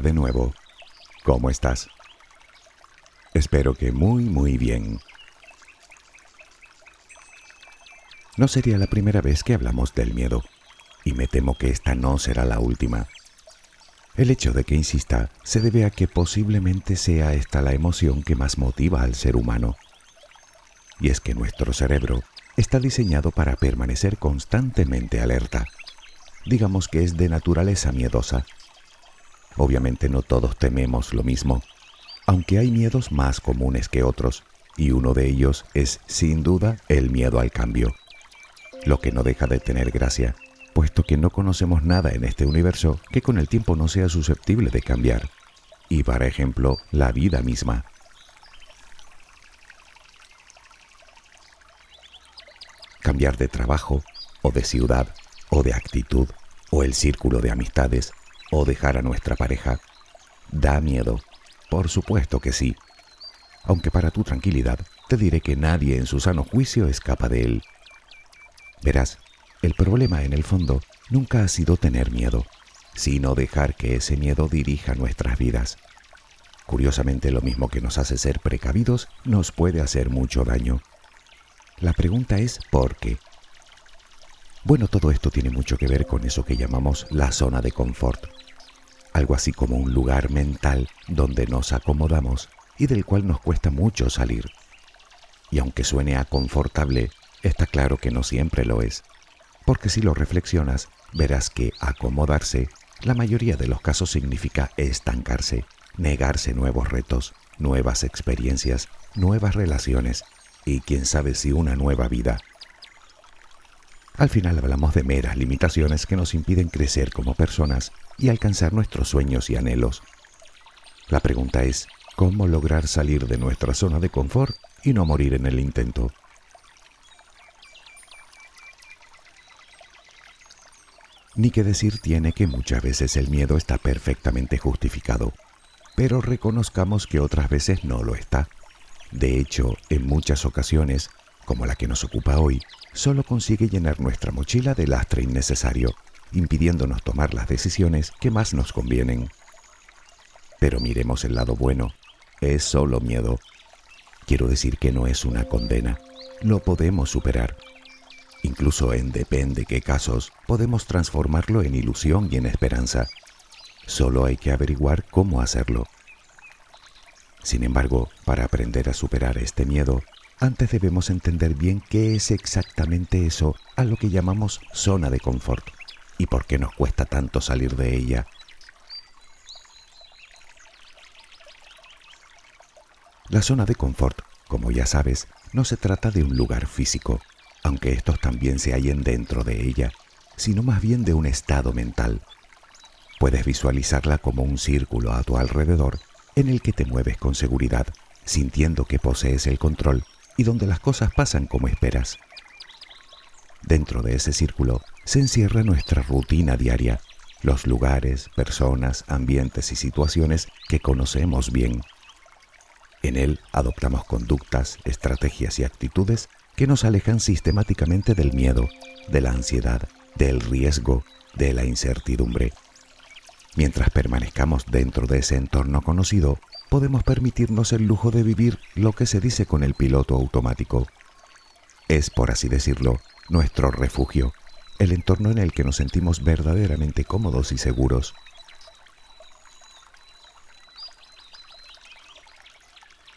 De nuevo. ¿Cómo estás? Espero que muy, muy bien. No sería la primera vez que hablamos del miedo, y me temo que esta no será la última. El hecho de que insista se debe a que posiblemente sea esta la emoción que más motiva al ser humano. Y es que nuestro cerebro está diseñado para permanecer constantemente alerta. Digamos que es de naturaleza miedosa. Obviamente no todos tememos lo mismo, aunque hay miedos más comunes que otros, y uno de ellos es sin duda el miedo al cambio, lo que no deja de tener gracia puesto que no conocemos nada en este universo que con el tiempo no sea susceptible de cambiar, y para ejemplo, la vida misma. Cambiar de trabajo, o de ciudad, o de actitud, o el círculo de amistades, o dejar a nuestra pareja, da miedo, por supuesto que sí, aunque para tu tranquilidad te diré que nadie en su sano juicio escapa de él. Verás, el problema en el fondo nunca ha sido tener miedo, sino dejar que ese miedo dirija nuestras vidas. Curiosamente, lo mismo que nos hace ser precavidos nos puede hacer mucho daño. La pregunta es ¿por qué? Bueno, todo esto tiene mucho que ver con eso que llamamos la zona de confort, algo así como un lugar mental donde nos acomodamos y del cual nos cuesta mucho salir. Y aunque suene a confortable, está claro que no siempre lo es porque si lo reflexionas, verás que acomodarse, la mayoría de los casos significa estancarse, negarse nuevos retos, nuevas experiencias, nuevas relaciones y quién sabe si una nueva vida. Al final hablamos de meras limitaciones que nos impiden crecer como personas y alcanzar nuestros sueños y anhelos. La pregunta es, ¿cómo lograr salir de nuestra zona de confort y no morir en el intento? Ni que decir tiene que muchas veces el miedo está perfectamente justificado, pero reconozcamos que otras veces no lo está. De hecho, en muchas ocasiones, como la que nos ocupa hoy, solo consigue llenar nuestra mochila de lastre innecesario, impidiéndonos tomar las decisiones que más nos convienen. Pero miremos el lado bueno, es solo miedo. Quiero decir que no es una condena, lo podemos superar Incluso en depende qué casos, podemos transformarlo en ilusión y en esperanza. Solo hay que averiguar cómo hacerlo. Sin embargo, para aprender a superar este miedo, antes debemos entender bien qué es exactamente eso a lo que llamamos zona de confort y por qué nos cuesta tanto salir de ella. La zona de confort, como ya sabes, no se trata de un lugar físico, aunque estos también se hallen dentro de ella, sino más bien de un estado mental. Puedes visualizarla como un círculo a tu alrededor en el que te mueves con seguridad, sintiendo que posees el control y donde las cosas pasan como esperas. Dentro de ese círculo se encierra nuestra rutina diaria, los lugares, personas, ambientes y situaciones que conocemos bien. En él adoptamos conductas, estrategias y actitudes que nos alejan sistemáticamente del miedo, de la ansiedad, del riesgo, de la incertidumbre. Mientras permanezcamos dentro de ese entorno conocido, podemos permitirnos el lujo de vivir lo que se dice con el piloto automático. Es, por así decirlo, nuestro refugio, el entorno en el que nos sentimos verdaderamente cómodos y seguros.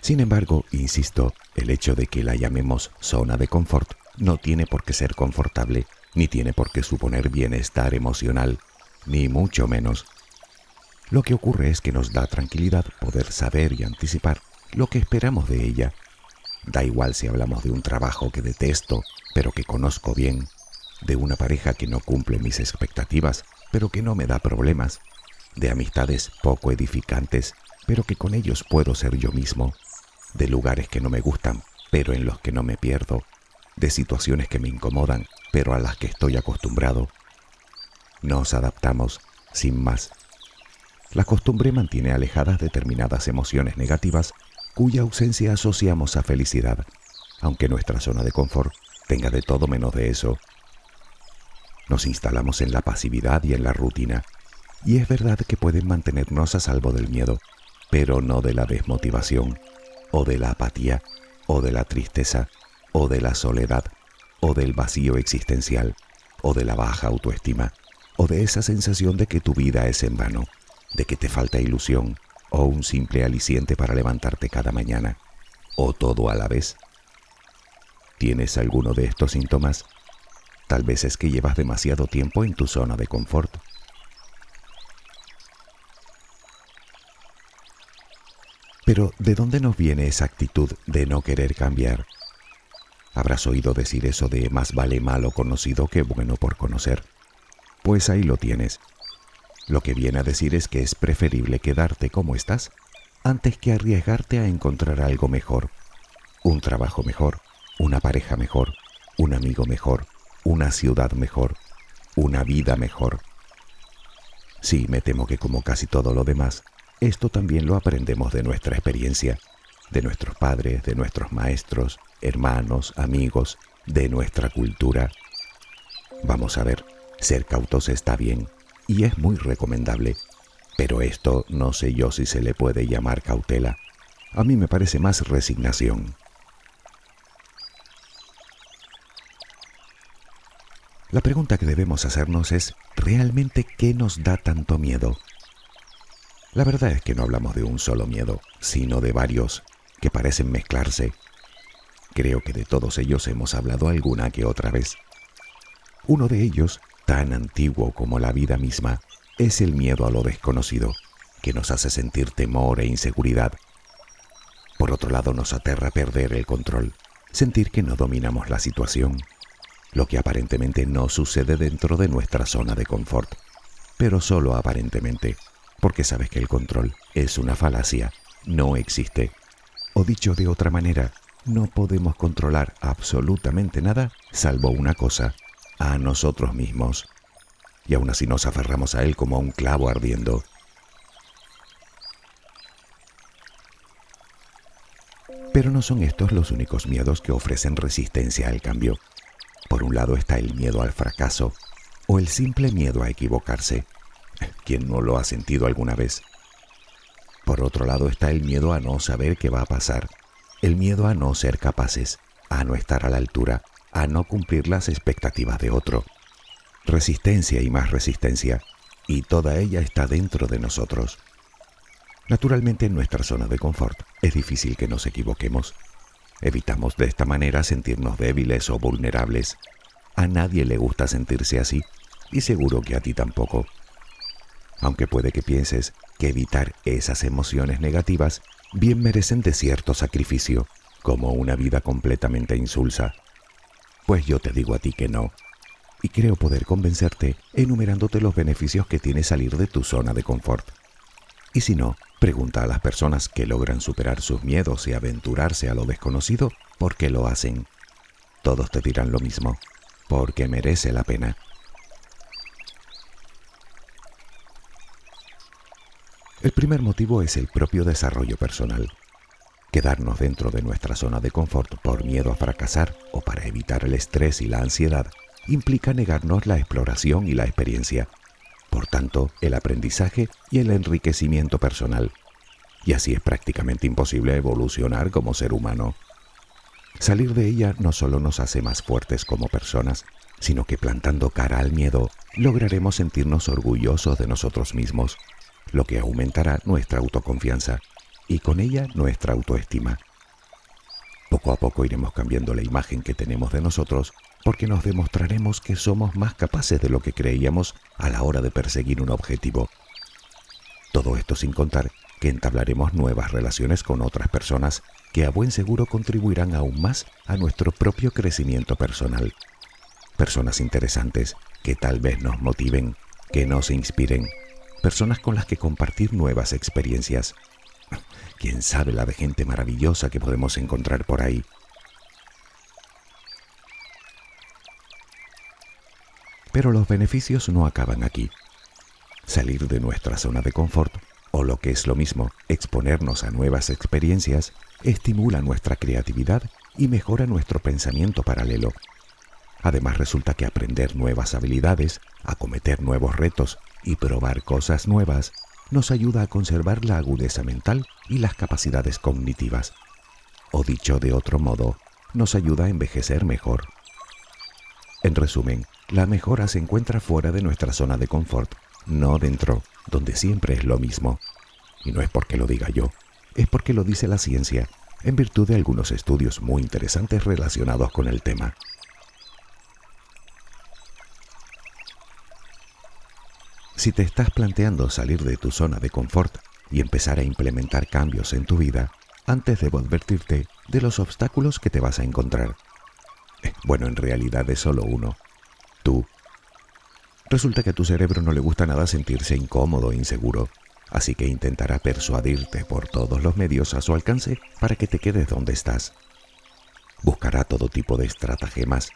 Sin embargo, insisto, el hecho de que la llamemos zona de confort no tiene por qué ser confortable, ni tiene por qué suponer bienestar emocional, ni mucho menos. Lo que ocurre es que nos da tranquilidad poder saber y anticipar lo que esperamos de ella. Da igual si hablamos de un trabajo que detesto, pero que conozco bien, de una pareja que no cumple mis expectativas, pero que no me da problemas, de amistades poco edificantes, pero que con ellos puedo ser yo mismo de lugares que no me gustan, pero en los que no me pierdo, de situaciones que me incomodan, pero a las que estoy acostumbrado. Nos adaptamos, sin más. La costumbre mantiene alejadas determinadas emociones negativas cuya ausencia asociamos a felicidad, aunque nuestra zona de confort tenga de todo menos de eso. Nos instalamos en la pasividad y en la rutina, Y es verdad que pueden mantenernos a salvo del miedo, pero no de la desmotivación, o de la apatía, o de la tristeza, o de la soledad, o del vacío existencial, o de la baja autoestima, o de esa sensación de que tu vida es en vano, de que te falta ilusión, o un simple aliciente para levantarte cada mañana, o todo a la vez. ¿Tienes alguno de estos síntomas? Tal vez es que llevas demasiado tiempo en tu zona de confort. Pero ¿de dónde nos viene esa actitud de no querer cambiar? Habrás oído decir eso de más vale malo conocido que bueno por conocer. Pues ahí lo tienes. Lo que viene a decir es que es preferible quedarte como estás antes que arriesgarte a encontrar algo mejor, un trabajo mejor, una pareja mejor, un amigo mejor, una ciudad mejor, una vida mejor. Sí, me temo que como casi todo lo demás, esto también lo aprendemos de nuestra experiencia, de nuestros padres, de nuestros maestros, hermanos, amigos, de nuestra cultura. Vamos a ver, ser cautos está bien y es muy recomendable, pero esto no sé yo si se le puede llamar cautela. A mí me parece más resignación. La pregunta que debemos hacernos es, ¿realmente qué nos da tanto miedo? La verdad es que no hablamos de un solo miedo, sino de varios que parecen mezclarse. Creo que de todos ellos hemos hablado alguna que otra vez. Uno de ellos, tan antiguo como la vida misma, es el miedo a lo desconocido, que nos hace sentir temor e inseguridad. Por otro lado, nos aterra perder el control, sentir que no dominamos la situación lo que aparentemente no sucede dentro de nuestra zona de confort, pero solo aparentemente, porque sabes que el control es una falacia, no existe. O dicho de otra manera, no podemos controlar absolutamente nada salvo una cosa, a nosotros mismos. Y aún así nos aferramos a él como a un clavo ardiendo. Pero no son estos los únicos miedos que ofrecen resistencia al cambio. Por un lado está el miedo al fracaso o el simple miedo a equivocarse. ¿Quién no lo ha sentido alguna vez? Por otro lado está el miedo a no saber qué va a pasar, el miedo a no ser capaces, a no estar a la altura, a no cumplir las expectativas de otro. Resistencia y más resistencia, y toda ella está dentro de nosotros. Naturalmente en nuestra zona de confort es difícil que nos equivoquemos, Evitamos de esta manera sentirnos débiles o vulnerables. A nadie le gusta sentirse así y seguro que a ti tampoco. Aunque puede que pienses que evitar esas emociones negativas bien merecen de cierto sacrificio, como una vida completamente insulsa. Pues yo te digo a ti que no, y creo poder convencerte enumerándote los beneficios que tiene salir de tu zona de confort. Y si no, Pregunta a las personas que logran superar sus miedos y aventurarse a lo desconocido por qué lo hacen. Todos te dirán lo mismo, porque merece la pena. El primer motivo es el propio desarrollo personal. Quedarnos dentro de nuestra zona de confort por miedo a fracasar o para evitar el estrés y la ansiedad implica negarnos la exploración y la experiencia por tanto, el aprendizaje y el enriquecimiento personal. Y así es prácticamente imposible evolucionar como ser humano. Salir de ella no solo nos hace más fuertes como personas, sino que plantando cara al miedo lograremos sentirnos orgullosos de nosotros mismos, lo que aumentará nuestra autoconfianza y con ella nuestra autoestima. Poco a poco iremos cambiando la imagen que tenemos de nosotros porque nos demostraremos que somos más capaces de lo que creíamos a la hora de perseguir un objetivo. Todo esto sin contar que entablaremos nuevas relaciones con otras personas que a buen seguro contribuirán aún más a nuestro propio crecimiento personal. Personas interesantes que tal vez nos motiven, que nos inspiren, personas con las que compartir nuevas experiencias. Quién sabe la de gente maravillosa que podemos encontrar por ahí. Pero los beneficios no acaban aquí. Salir de nuestra zona de confort, o lo que es lo mismo, exponernos a nuevas experiencias, estimula nuestra creatividad y mejora nuestro pensamiento paralelo. Además resulta que aprender nuevas habilidades, acometer nuevos retos y probar cosas nuevas nos ayuda a conservar la agudeza mental y las capacidades cognitivas. O dicho de otro modo, nos ayuda a envejecer mejor. En resumen, la mejora se encuentra fuera de nuestra zona de confort, no dentro, donde siempre es lo mismo. Y no es porque lo diga yo, es porque lo dice la ciencia, en virtud de algunos estudios muy interesantes relacionados con el tema. Si te estás planteando salir de tu zona de confort y empezar a implementar cambios en tu vida, antes debo advertirte de los obstáculos que te vas a encontrar. Eh, bueno, en realidad es solo uno. Tú. Resulta que a tu cerebro no le gusta nada sentirse incómodo e inseguro, así que intentará persuadirte por todos los medios a su alcance para que te quedes donde estás. Buscará todo tipo de estratagemas.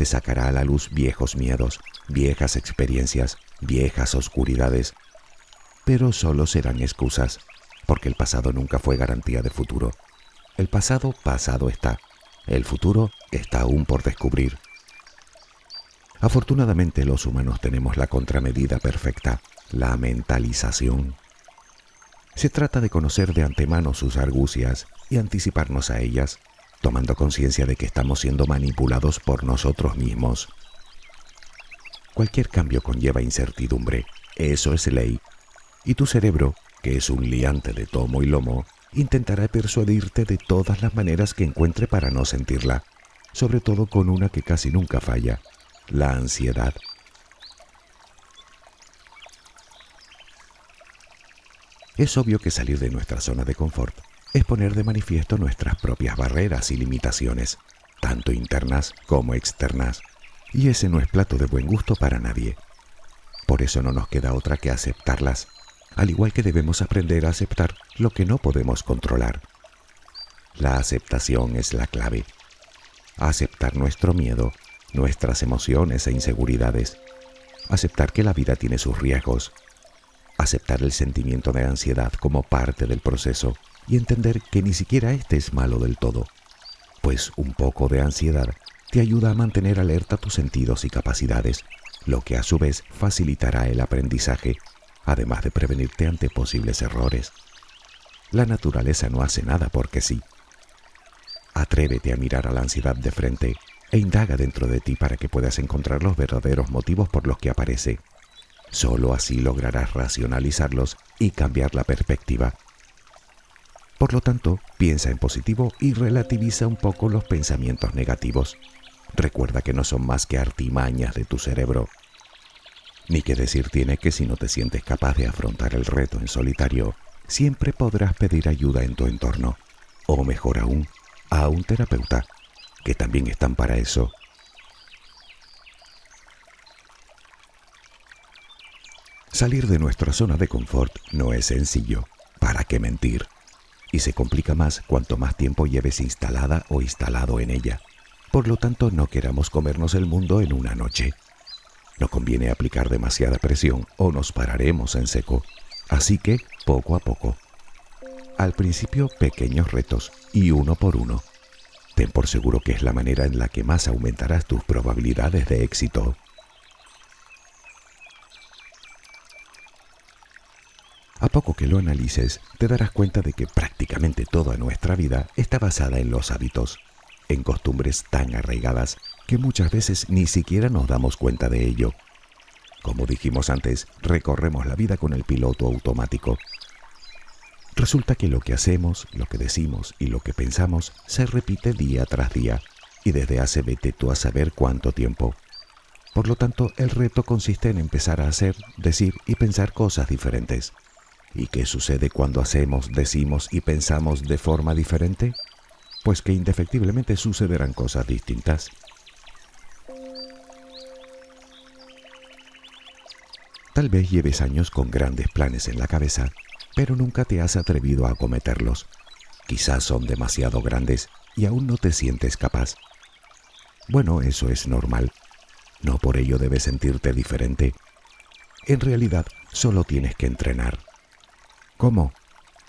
Te sacará a la luz viejos miedos, viejas experiencias, viejas oscuridades, pero solo serán excusas, porque el pasado nunca fue garantía de futuro. El pasado pasado está, el futuro está aún por descubrir. Afortunadamente los humanos tenemos la contramedida perfecta, la mentalización. Se trata de conocer de antemano sus argucias y anticiparnos a ellas, tomando conciencia de que estamos siendo manipulados por nosotros mismos Cualquier cambio conlleva incertidumbre, eso es ley. Y tu cerebro, que es un liante de tomo y lomo, intentará persuadirte de todas las maneras que encuentre para no sentirla, sobre todo con una que casi nunca falla, la ansiedad. Es obvio que salir de nuestra zona de confort es poner de manifiesto nuestras propias barreras y limitaciones, tanto internas como externas y ese no es plato de buen gusto para nadie. Por eso no nos queda otra que aceptarlas, al igual que debemos aprender a aceptar lo que no podemos controlar. La aceptación es la clave. Aceptar nuestro miedo, nuestras emociones e inseguridades. Aceptar que la vida tiene sus riesgos. Aceptar el sentimiento de ansiedad como parte del proceso y entender que ni siquiera este es malo del todo, pues un poco de ansiedad te ayuda a mantener alerta tus sentidos y capacidades, lo que a su vez facilitará el aprendizaje, además de prevenirte ante posibles errores. La naturaleza no hace nada porque sí. Atrévete a mirar a la ansiedad de frente e indaga dentro de ti para que puedas encontrar los verdaderos motivos por los que aparece. Solo así lograrás racionalizarlos y cambiar la perspectiva. Por lo tanto, piensa en positivo y relativiza un poco los pensamientos negativos. Recuerda que no son más que artimañas de tu cerebro. Ni que decir tiene que si no te sientes capaz de afrontar el reto en solitario, siempre podrás pedir ayuda en tu entorno, o mejor aún, a un terapeuta, que también están para eso. Salir de nuestra zona de confort no es sencillo, ¿para qué mentir? Y se complica más cuanto más tiempo lleves instalada o instalado en ella. Por lo tanto, no queramos comernos el mundo en una noche. No conviene aplicar demasiada presión o nos pararemos en seco. Así que, poco a poco. Al principio, pequeños retos y uno por uno. Ten por seguro que es la manera en la que más aumentarás tus probabilidades de éxito. Poco que lo analices, te darás cuenta de que prácticamente toda nuestra vida está basada en los hábitos en costumbres tan arraigadas que muchas veces ni siquiera nos damos cuenta de ello. Como dijimos antes, recorremos la vida con el piloto automático. Resulta que lo que hacemos, lo que decimos y lo que pensamos se repite día tras día y desde hace vete tú a saber cuánto tiempo. Por lo tanto, el reto consiste en empezar a hacer, decir y pensar cosas diferentes. ¿Y qué sucede cuando hacemos, decimos y pensamos de forma diferente? pues que indefectiblemente sucederán cosas distintas. Tal vez lleves años con grandes planes en la cabeza, pero nunca te has atrevido a acometerlos. Quizás son demasiado grandes y aún no te sientes capaz. Bueno, eso es normal. No por ello debes sentirte diferente. En realidad, solo tienes que entrenar. ¿Cómo?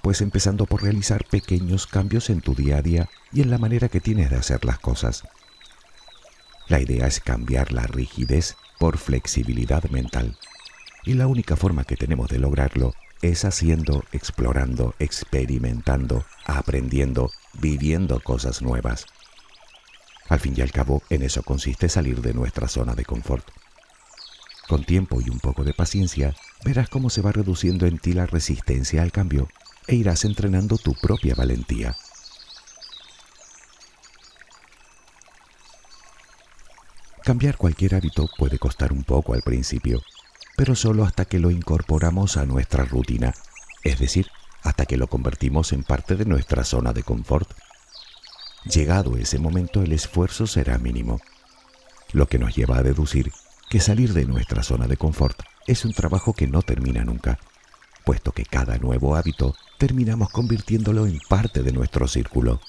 pues empezando por realizar pequeños cambios en tu día a día y en la manera que tienes de hacer las cosas. La idea es cambiar la rigidez por flexibilidad mental. Y la única forma que tenemos de lograrlo es haciendo, explorando, experimentando, aprendiendo, viviendo cosas nuevas. Al fin y al cabo, en eso consiste salir de nuestra zona de confort. Con tiempo y un poco de paciencia, verás cómo se va reduciendo en ti la resistencia al cambio e irás entrenando tu propia valentía. Cambiar cualquier hábito puede costar un poco al principio, pero solo hasta que lo incorporamos a nuestra rutina, es decir, hasta que lo convertimos en parte de nuestra zona de confort. Llegado ese momento el esfuerzo será mínimo, lo que nos lleva a deducir que salir de nuestra zona de confort es un trabajo que no termina nunca, puesto que cada nuevo hábito terminamos convirtiéndolo en parte de nuestro círculo.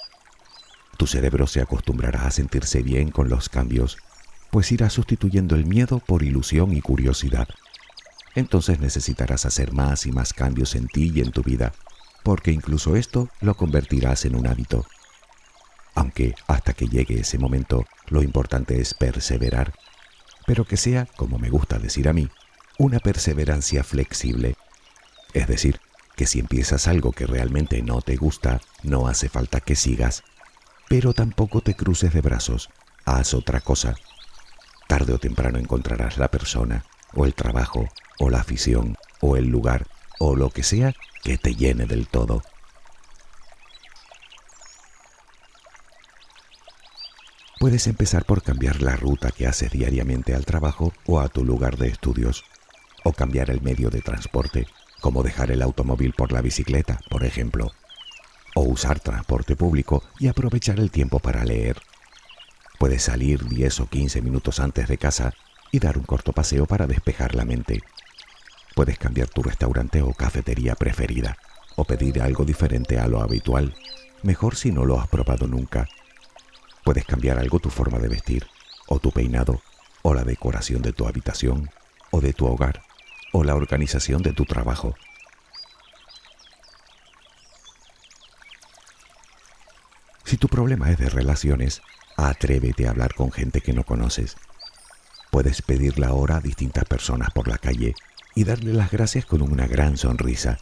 Tu cerebro se acostumbrará a sentirse bien con los cambios, pues irá sustituyendo el miedo por ilusión y curiosidad. Entonces necesitarás hacer más y más cambios en ti y en tu vida, porque incluso esto lo convertirás en un hábito. Aunque hasta que llegue ese momento, lo importante es perseverar, pero que sea, como me gusta decir a mí, una perseverancia flexible. Es decir, que si empiezas algo que realmente no te gusta, no hace falta que sigas, pero tampoco te cruces de brazos, haz otra cosa. Tarde o temprano encontrarás la persona, o el trabajo, o la afición, o el lugar, o lo que sea que te llene del todo. Puedes empezar por cambiar la ruta que haces diariamente al trabajo o a tu lugar de estudios, o cambiar el medio de transporte, como dejar el automóvil por la bicicleta, por ejemplo, o usar transporte público y aprovechar el tiempo para leer. Puedes salir 10 o 15 minutos antes de casa y dar un corto paseo para despejar la mente. Puedes cambiar tu restaurante o cafetería preferida, o pedir algo diferente a lo habitual, mejor si no lo has probado nunca Puedes cambiar algo tu forma de vestir, o tu peinado, o la decoración de tu habitación, o de tu hogar, o la organización de tu trabajo. Si tu problema es de relaciones, atrévete a hablar con gente que no conoces. Puedes pedir la hora a distintas personas por la calle y darle las gracias con una gran sonrisa,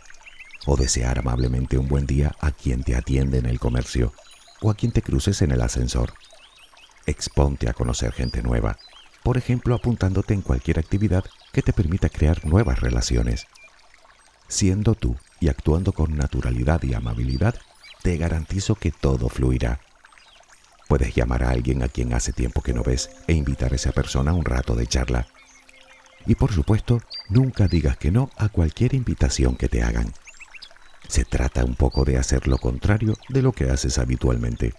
o desear amablemente un buen día a quien te atiende en el comercio o a quien te cruces en el ascensor. Exponte a conocer gente nueva, por ejemplo apuntándote en cualquier actividad que te permita crear nuevas relaciones. Siendo tú y actuando con naturalidad y amabilidad, te garantizo que todo fluirá. Puedes llamar a alguien a quien hace tiempo que no ves e invitar a esa persona a un rato de charla. Y por supuesto, nunca digas que no a cualquier invitación que te hagan. Se trata un poco de hacer lo contrario de lo que haces habitualmente.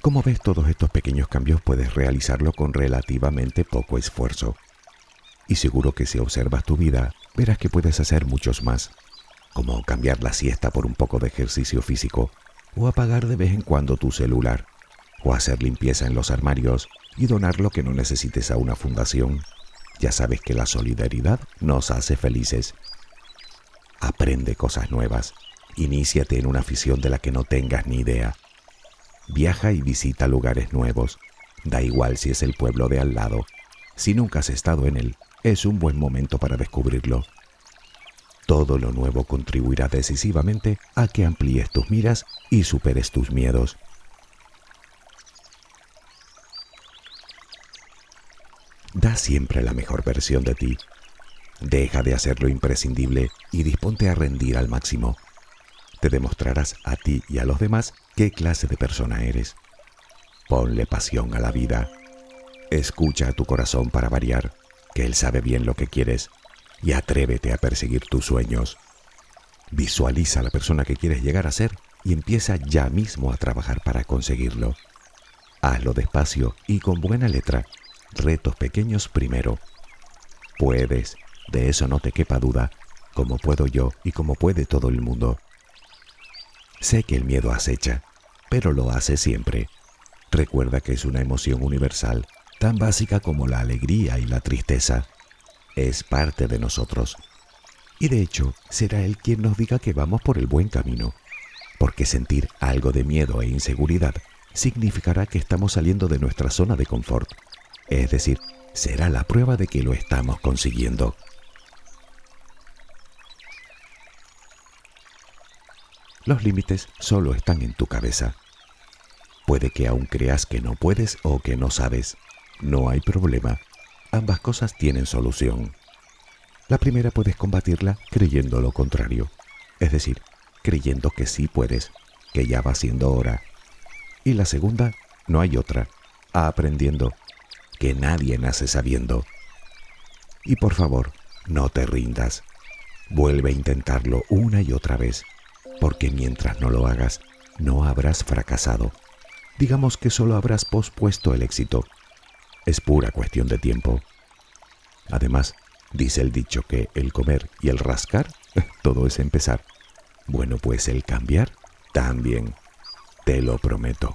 Como ves, todos estos pequeños cambios puedes realizarlo con relativamente poco esfuerzo. Y seguro que si observas tu vida, verás que puedes hacer muchos más, como cambiar la siesta por un poco de ejercicio físico, o apagar de vez en cuando tu celular, o hacer limpieza en los armarios y donar lo que no necesites a una fundación ya sabes que la solidaridad nos hace felices. Aprende cosas nuevas. Iníciate en una afición de la que no tengas ni idea. Viaja y visita lugares nuevos. Da igual si es el pueblo de al lado. Si nunca has estado en él, es un buen momento para descubrirlo. Todo lo nuevo contribuirá decisivamente a que amplíes tus miras y superes tus miedos. Da siempre la mejor versión de ti. Deja de hacer lo imprescindible y disponte a rendir al máximo. Te demostrarás a ti y a los demás qué clase de persona eres. Ponle pasión a la vida. Escucha a tu corazón para variar, que él sabe bien lo que quieres, y atrévete a perseguir tus sueños. Visualiza a la persona que quieres llegar a ser y empieza ya mismo a trabajar para conseguirlo. Hazlo despacio y con buena letra retos pequeños primero. Puedes, de eso no te quepa duda, como puedo yo y como puede todo el mundo. Sé que el miedo acecha, pero lo hace siempre. Recuerda que es una emoción universal, tan básica como la alegría y la tristeza. Es parte de nosotros. Y de hecho, será Él quien nos diga que vamos por el buen camino, porque sentir algo de miedo e inseguridad significará que estamos saliendo de nuestra zona de confort Es decir, será la prueba de que lo estamos consiguiendo. Los límites solo están en tu cabeza. Puede que aún creas que no puedes o que no sabes. No hay problema. Ambas cosas tienen solución. La primera puedes combatirla creyendo lo contrario, es decir, creyendo que sí puedes, que ya va siendo hora. Y la segunda, no hay otra, aprendiendo, que nadie nace sabiendo. Y por favor, no te rindas. Vuelve a intentarlo una y otra vez, porque mientras no lo hagas, no habrás fracasado. Digamos que solo habrás pospuesto el éxito. Es pura cuestión de tiempo. Además, Dice el dicho que el comer y el rascar, todo es empezar. Bueno, pues el cambiar también. Te lo prometo.